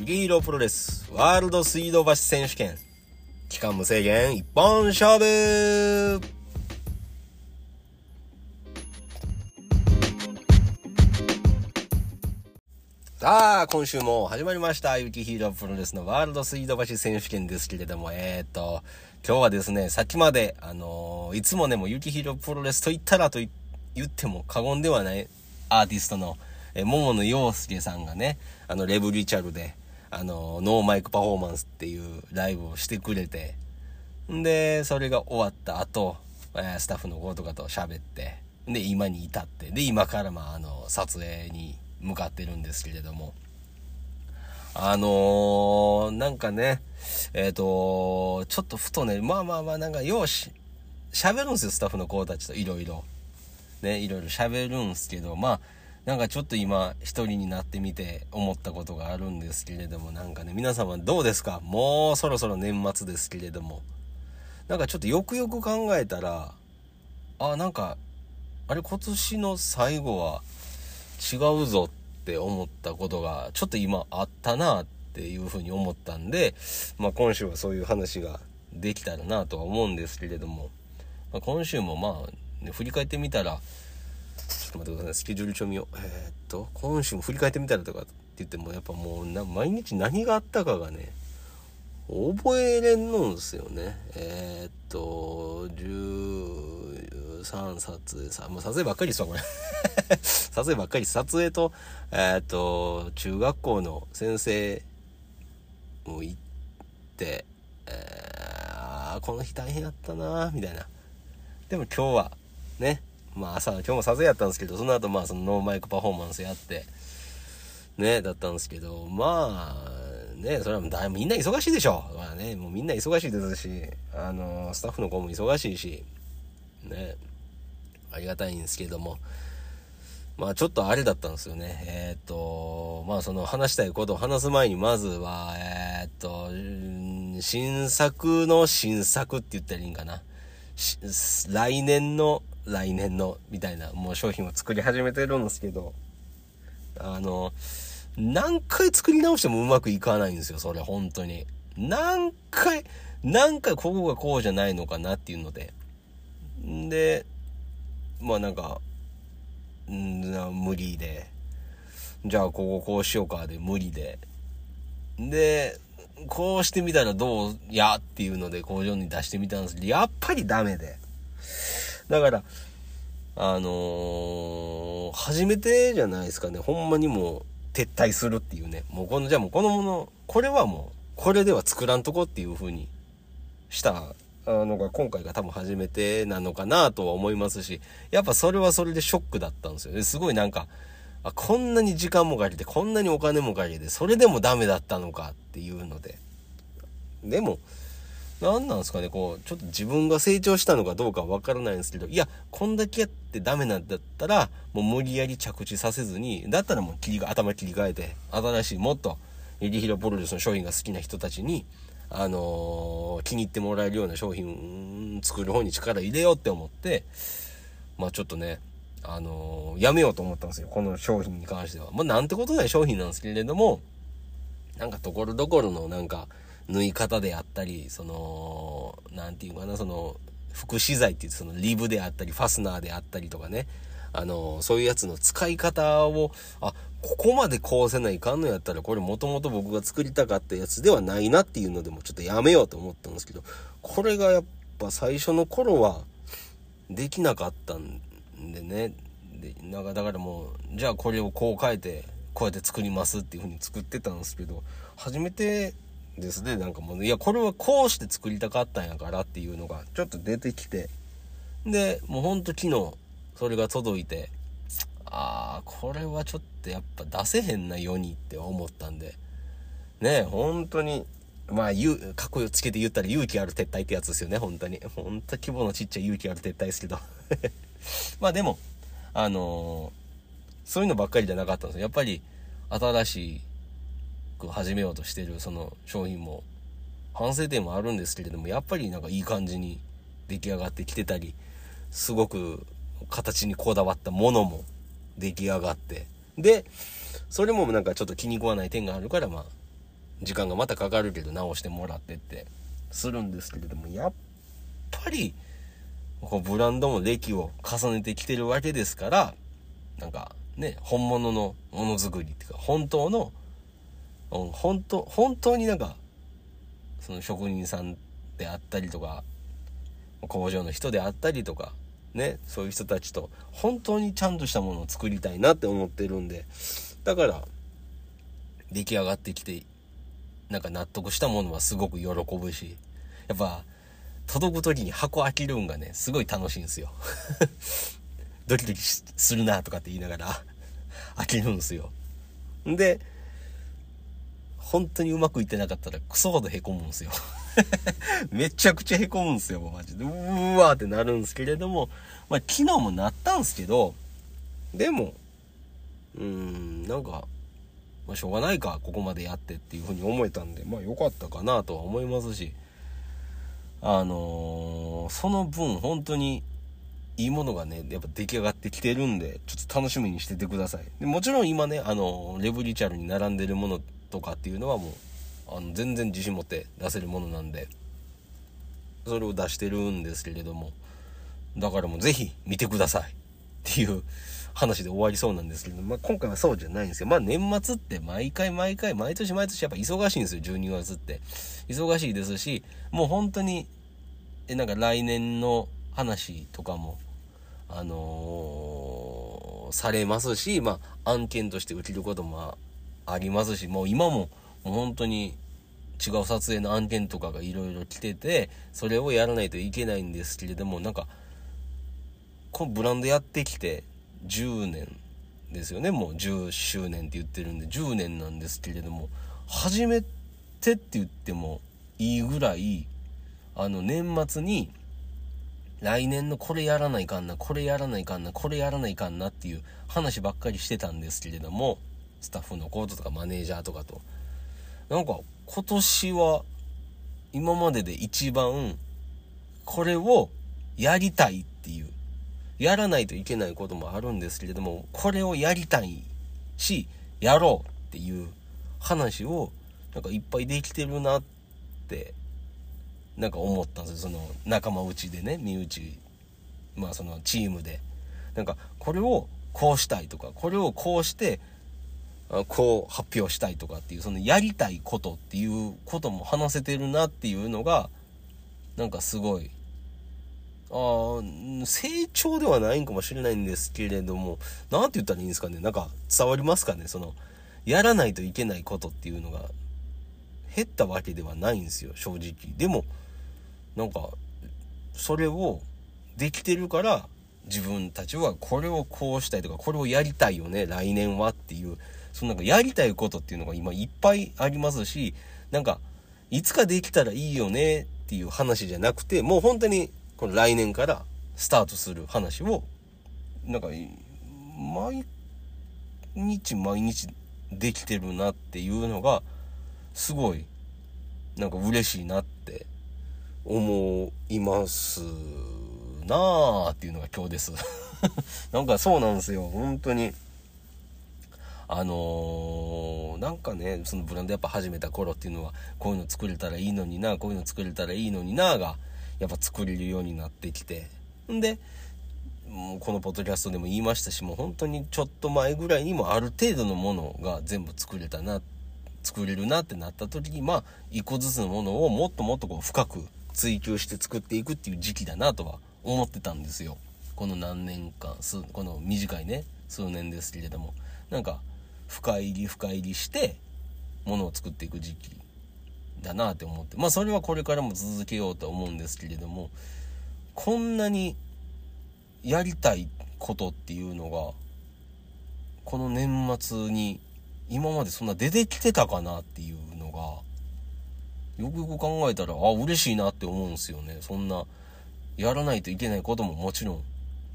ユリヒーロープロレスワールド水道橋選手権。期間無制限一本勝負。さあ、今週も始まりました。ユキヒーロープロレスのワールド水道橋選手権ですけれども、えー、っと、今日はですね、さっきまで、あのー、いつもね、もうユキヒーロープロレスと言ったらと言っても過言ではないアーティストの、えー、桃野陽介さんがね、あの、レブリチャルで、あの、ノーマイクパフォーマンスっていうライブをしてくれて、んで、それが終わった後、スタッフの子とかと喋って、で、今に至って、で、今からまあ、あの、撮影に向かってるんですけれども、あのー、なんかね、えっ、ー、と、ちょっとふとね、まあまあまあ、なんか、よし、喋るんですよ、スタッフの子たちといろいろ。ね、いろいろ喋るんすけど、まあ、なんかちょっと今、一人になってみて思ったことがあるんですけれども、なんかね、皆様どうですか？もうそろそろ年末ですけれども。なんかちょっとよくよく考えたら、あ、なんか、あれ今年の最後は、違うぞって思ったことがちょっと今あったなっていうふうに思ったんで、まあ、今週はそういう話ができたらなとは思うんですけれども、まあ、今週もまあ、ね、振り返ってみたらっと待ってくださいスケジュール帳見ようえー、っと今週も振り返ってみたらとかって言ってもやっぱもうな毎日何があったかがね覚えれんのんすよねえー、っと13撮影さ、もう撮影ばっかりですわ、これ。撮影ばっかり。撮影と、えー、っと、中学校の先生も行って、えー、この日大変やったなみたいな。でも今日は、ね、まあ朝、今日も撮影やったんですけど、その後まあそのノーマイクパフォーマンスやって、ね、だったんですけど、まあ、ね、それはだみんな忙しいでしょ。まあね、もうみんな忙しいですし、あの、スタッフの子も忙しいし、ね、ありがたいんですけども、まあちょっとあれだったんですよね。えっ、ー、と、まあその話したいことを話す前にまずは、えっ、ー、と、新作の新作って言ったらいいんかな。来年の、来年の、みたいな、もう商品を作り始めてるんですけど、あの、何回作り直してもうまくいかないんですよ、それ、本当に。何回、何回ここがこうじゃないのかなっていうので。んで、まあなんか、ん無理で、じゃあこここうしようかで無理で。で、こうしてみたらどうやっていうので工場に出してみたんですけど、やっぱりダメで。だから、あのー、初めてじゃないですかね。ほんまにもう撤退するっていうね。もうこの、じゃあもうこのもの、これはもう、これでは作らんとこっていう風にしたのが今回が多分初めてなのかなとは思いますし、やっぱそれはそれでショックだったんですよね。すごいなんか、あこんなに時間もかけて、こんなにお金もかけて、それでもダメだったのかっていうので。でも、何なんですかね、こう、ちょっと自分が成長したのかどうかわからないんですけど、いや、こんだけやってダメなんだったら、もう無理やり着地させずに、だったらもう切り、頭切り替えて、新しい、もっと、ユリヒロプロレスの商品が好きな人たちに、あのー、気に入ってもらえるような商品作る方に力入れようって思って、まあちょっとね、あのー、やめようと思ったんですよ。この商品に関しては。まあなんてことない商品なんですけれども、なんかところどころのなんか、縫い方であったり、その、なんていうかな、その、副資材って言ってそのリブであったり、ファスナーであったりとかね、あの、そういうやつの使い方を、あ、ここまでこうせないかんのやったら、これもともと僕が作りたかったやつではないなっていうのでもちょっとやめようと思ったんですけど、これがやっぱ最初の頃はできなかったんでね、で、なんかだからもう、じゃあこれをこう変えて、こうやって作りますっていう風に作ってたんですけど、初めてですね、なんかもう、いや、これはこうして作りたかったんやからっていうのがちょっと出てきて、で、もうほんと昨日、それが届いて、ああ、これはちょっとやっぱ出せへんな世にって思ったんで、ね本当に、まあ、ゆ、かっこつけて言ったら勇気ある撤退ってやつですよね、本当に。本当規模のちっちゃい勇気ある撤退ですけど。まあでも、あのー、そういうのばっかりじゃなかったんですよ。やっぱり、新しいく始めようとしてるその商品も、反省点もあるんですけれども、やっぱりなんかいい感じに出来上がってきてたり、すごく形にこだわったものも出来上がって。で、それもなんかちょっと気に食わない点があるから、まあ、時間がまたかかるけど直してもらってってするんですけれども、やっぱり、こうブランドも歴を重ねてきてるわけですから、なんかね、本物のものづくりっていうか、本当の、うん、本当、本当になんか、その職人さんであったりとか、工場の人であったりとか、ね、そういう人たちと本当にちゃんとしたものを作りたいなって思ってるんで、だから、出来上がってきて、なんか納得したものはすごく喜ぶし、やっぱ、届く時に箱開けるんがね、すごい楽しいんですよ。ドキドキするなとかって言いながら開けるんですよ。で、本当にうまくいってなかったらクソほど凹むんですよ。めちゃくちゃ凹むんですよ、マジで。うーわーってなるんですけれども、まあ、昨日もなったんですけど、でも、うーん、なんか、まあ、しょうがないか、ここまでやってっていうふうに思えたんで、まあ、良かったかなとは思いますし、あのー、その分本当にいいものがね、やっぱ出来上がってきてるんで、ちょっと楽しみにしててください。でもちろん今ね、あの、レブリチャルに並んでるものとかっていうのはもう、あの、全然自信持って出せるものなんで、それを出してるんですけれども、だからもうぜひ見てくださいっていう話で終わりそうなんですけど、まあ今回はそうじゃないんですよ。まあ年末って毎回毎回、毎年毎年やっぱ忙しいんですよ、12月って。忙しいですし、もう本当に、え、なんか来年の話とかも、あのー、されますし、まあ案件として受けることもありますし、もう今も、もう本当に違う撮影の案件とかがいろいろ来てて、それをやらないといけないんですけれども、なんか、このブランドやってきて10年ですよね。もう10周年って言ってるんで、10年なんですけれども、初めてって言ってもいいぐらい、あの、年末に、来年のこれやらないかんな、これやらないかんな、これやらないかんなっていう話ばっかりしてたんですけれども、スタッフのコートとかマネージャーとかと。なんか今年は今までで一番これをやりたいっていう、やらないといけないこともあるんですけれども、これをやりたいし、やろうっていう話をなんかいっぱいできてるなってなんか思ったんですよその仲間内でね身内まあそのチームでなんかこれをこうしたいとかこれをこうしてこう発表したいとかっていうそのやりたいことっていうことも話せてるなっていうのがなんかすごい。あ成長ではないんかもしれないんですけれども何て言ったらいいんですかね。なんか伝わりますかね。そのやらないといけないことっていうのが。減ったわけではないんですよ正直。でもなんかそれをできてるから自分たちはこれをこうしたいとかこれをやりたいよね来年はっていうそのなんかやりたいことっていうのが今いっぱいありますしなんかいつかできたらいいよねっていう話じゃなくてもう本当にこの来年からスタートする話をなんか毎日毎日できてるなっていうのがすごいなんか嬉しいなって思いますなあっていうのが今日です。なんかそうなんですよ本当に。あのー、なんかねそのブランドやっぱ始めた頃っていうのはこういうの作れたらいいのになこういうの作れたらいいのにながやっぱ作れるようになってきて。んでもうこのポッドキャストでも言いましたしもう本当にちょっと前ぐらいにもある程度のものが全部作れたな作れるなってなった時にまあ一個ずつのものをもっともっとこう深く追求して作っていくっていう時期だなとは思ってたんですよ。この何年間この短いね数年ですけれども。なんか深入り深入りしてものを作っていく時期だなって思ってまあそれはこれからも続けようと思うんですけれどもこんなにやりたいことっていうのがこの年末に今までそんな出てきてたかなっていうのがよくよく考えたら、あ、嬉しいなって思うんすよね。そんな、やらないといけないことももちろ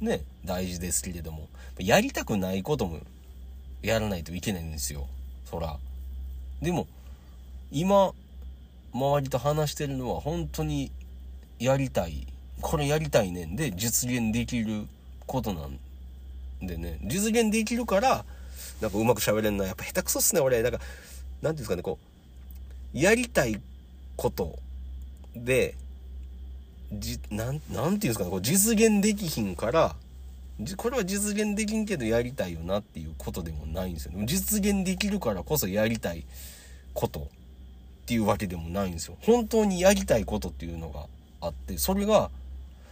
ん、ね、大事ですけれども、やりたくないことも、やらないといけないんですよ。そら。でも、今、周りと話してるのは本当にやりたい。これやりたいねんで実現できることなんでね。実現できるから、なんかうまく喋れんな。やっぱ下手くそっすね、俺。なんか、なんていうんですかね、こう、やりたいことで、じ、なん、なんていうんですかね、こう実現できひんから、これは実現できんけどやりたいよなっていうことでもないんですよね。実現できるからこそやりたいことっていうわけでもないんですよ。本当にやりたいことっていうのがあって、それが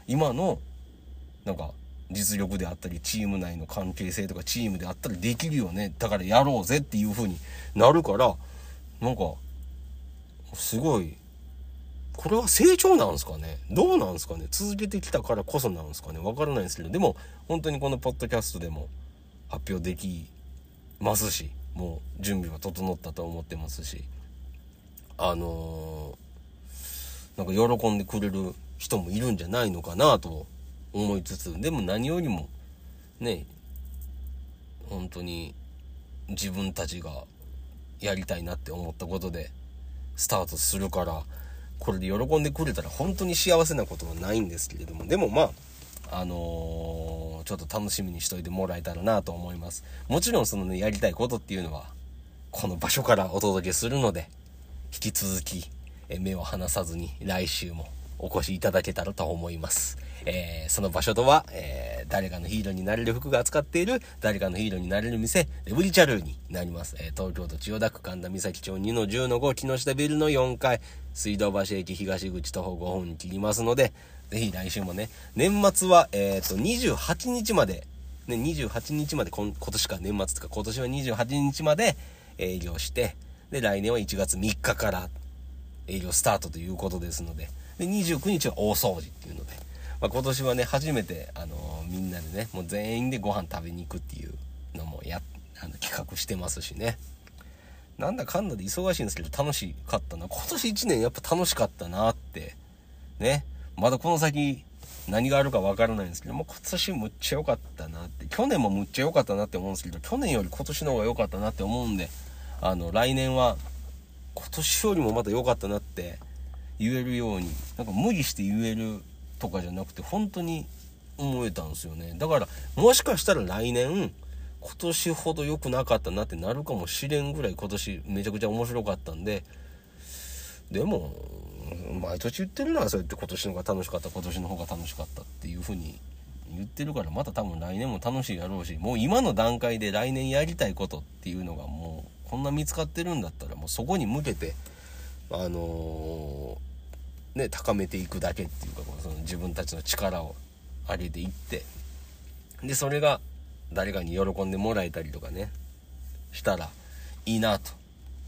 今の、なんか、実力であったり、チーム内の関係性とかチームであったりできるよね。だからやろうぜっていう風になるから、なんか、すごい、これは成長なんですかね？どうなんですかね？続けてきたからこそなんですかね？わからないんですけど、でも、本当にこのポッドキャストでも発表できますし、もう準備は整ったと思ってますし、あのー、なんか喜んでくれる人もいるんじゃないのかなと思いつつ、でも何よりも、ね、本当に自分たちがやりたいなって思ったことでスタートするから、これで喜んでくれたら本当に幸せなことはないんですけれども、でもまあ、あのー、ちょっと楽しみにしといてもらえたらなと思います。もちろんそのね、やりたいことっていうのは、この場所からお届けするので、引き続き、目を離さずに来週もお越しいただけたらと思います。えー、その場所とは、えー、誰かのヒーローになれる服が扱っている、誰かのヒーローになれる店、レブリチャルーになります。えー、東京都千代田区神田岬町2の10の5、木下ビルの4階、水道橋駅東口徒歩5分切りますので、ぜひ来週もね、年末は、えっ、と、28日まで、ね、28日まで、今年か、年末とか、今年は28日まで営業して、で、来年は1月3日から営業スタートということですので、で、29日は大掃除っていうので、まあ、今年はね、初めて、あのー、みんなでね、もう全員でご飯食べに行くっていうのもや、あの、企画してますしね。なんだかんだで忙しいんですけど楽しかったな。今年1年やっぱ楽しかったなって。ね。まだこの先何があるかわからないんですけども、今年むっちゃ良かったなって。去年もむっちゃ良かったなって思うんですけど、去年より今年の方が良かったなって思うんで、あの、来年は今年よりもまた良かったなって言えるように、なんか無理して言えるとかじゃなくて、本当に思えたんですよね。だから、もしかしたら来年、今年ほど良くなかったなってなるかもしれんぐらい今年めちゃくちゃ面白かったんで、でも、毎年言ってるのはそうやって今年の方が楽しかった、今年の方が楽しかったっていう風に言ってるから、また多分来年も楽しいやろうし、もう今の段階で来年やりたいことっていうのがもう、こんな見つかってるんだったら、もうそこに向けて、あのー、ね、高めていくだけっていうか、その自分たちの力を上げていって、で、それが誰かに喜んでもらえたりとかね、したらいいなと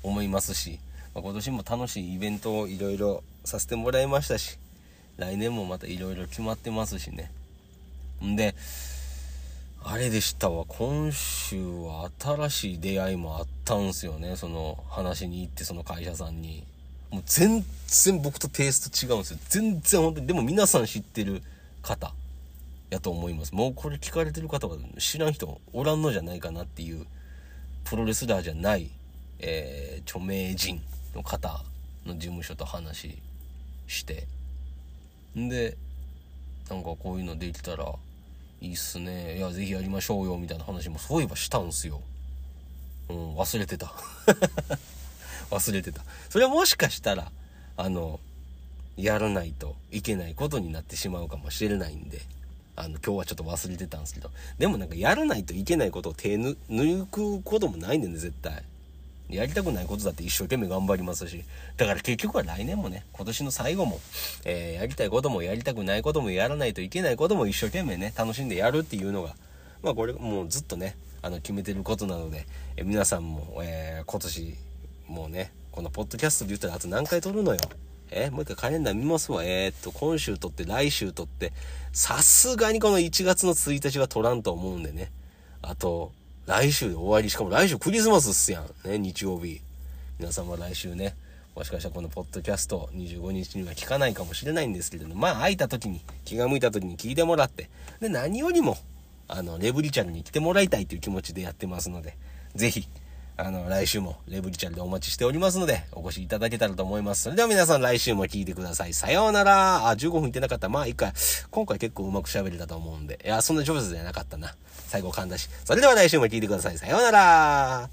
思いますし、まあ、今年も楽しいイベントをいろいろさせてもらいましたし、来年もまたいろいろ決まってますしね。んで、あれでしたわ、今週は新しい出会いもあったんすよね、その話に行ってその会社さんに。もう全然僕とテイスト違うんですよ。全然本当に、でも皆さん知ってる方やと思います。もうこれ聞かれてる方が知らん人おらんのじゃないかなっていう、プロレスラーじゃない、えー、著名人の方の事務所と話して、んで、なんかこういうのできたらいいっすね。いや、ぜひやりましょうよ、みたいな話もそういえばしたんすよ。うん、忘れてた。忘れてた。それはもしかしたら、あの、やらないといけないことになってしまうかもしれないんで、あの、今日はちょっと忘れてたんですけど、でもなんかやらないといけないことを手抜くこともないんでね、絶対。やりたくないことだって一生懸命頑張りますし、だから結局は来年もね、今年の最後も、えー、やりたいこともやりたくないこともやらないといけないことも一生懸命ね、楽しんでやるっていうのが、まあこれもうずっとね、あの、決めてることなので、え、皆さんも、えー、今年、もうね、このポッドキャストで言ったらあと何回撮るのよ。えもう一回カレンダー見ますわ。えー、っと、今週撮って来週撮って、さすがにこの1月の1日は撮らんと思うんでね。あと、来週で終わり。しかも来週クリスマスっすやん。ね、日曜日。皆様来週ね、もしかしたらこのポッドキャスト25日には聞かないかもしれないんですけれども、まあ空いた時に、気が向いた時に聞いてもらって、で、何よりも、あの、レブリチャルに来てもらいたいという気持ちでやってますので、ぜひ、あの、来週もレブリチャルでお待ちしておりますので、お越しいただけたらと思います。それでは皆さん来週も聞いてください。さようなら。あ、15分いってなかった。まあ、一回。今回結構うまく喋れたと思うんで。いや、そんな上手じゃなかったな。最後噛んだし。それでは来週も聞いてください。さようなら。